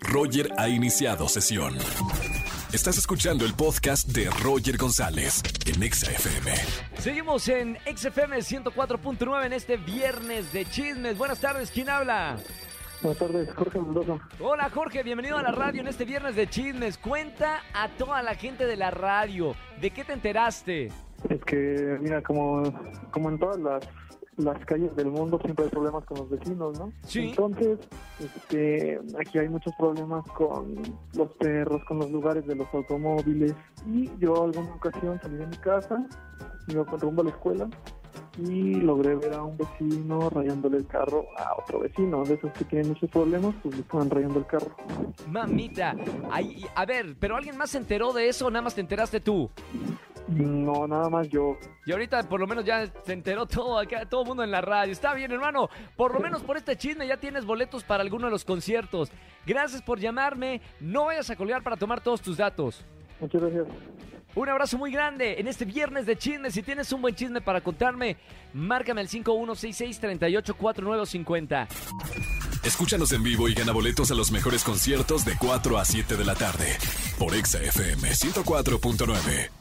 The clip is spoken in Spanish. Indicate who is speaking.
Speaker 1: Roger ha iniciado sesión. Estás escuchando el podcast de Roger González en Exa FM.
Speaker 2: Seguimos en XFM 104.9 en este viernes de chismes. Buenas tardes, ¿quién habla?
Speaker 3: Buenas tardes, Jorge Mendoza.
Speaker 2: Hola Jorge, bienvenido a la radio en este viernes de chismes. Cuenta a toda la gente de la radio, ¿de qué te enteraste?
Speaker 3: Es que, mira, como, como en todas las, las calles del mundo siempre hay problemas con los vecinos, ¿no?
Speaker 2: Sí.
Speaker 3: Entonces, este, aquí hay muchos problemas con los perros, con los lugares de los automóviles. Y yo alguna ocasión salí de mi casa, iba con rumbo a la escuela y logré ver a un vecino rayándole el carro a otro vecino. De esos que tienen muchos problemas, pues le estaban rayando el carro.
Speaker 2: Mamita, ay, a ver, ¿pero alguien más se enteró de eso o nada más te enteraste tú?
Speaker 3: No, nada más yo.
Speaker 2: Y ahorita por lo menos ya se enteró todo acá, todo el mundo en la radio. Está bien, hermano. Por lo menos por este chisme ya tienes boletos para alguno de los conciertos. Gracias por llamarme. No vayas a colgar para tomar todos tus datos.
Speaker 3: Muchas gracias.
Speaker 2: Un abrazo muy grande en este viernes de chisme. Si tienes un buen chisme para contarme, márcame al 5166-384950.
Speaker 1: Escúchanos en vivo y gana boletos a los mejores conciertos de 4 a 7 de la tarde por Exa FM 104.9.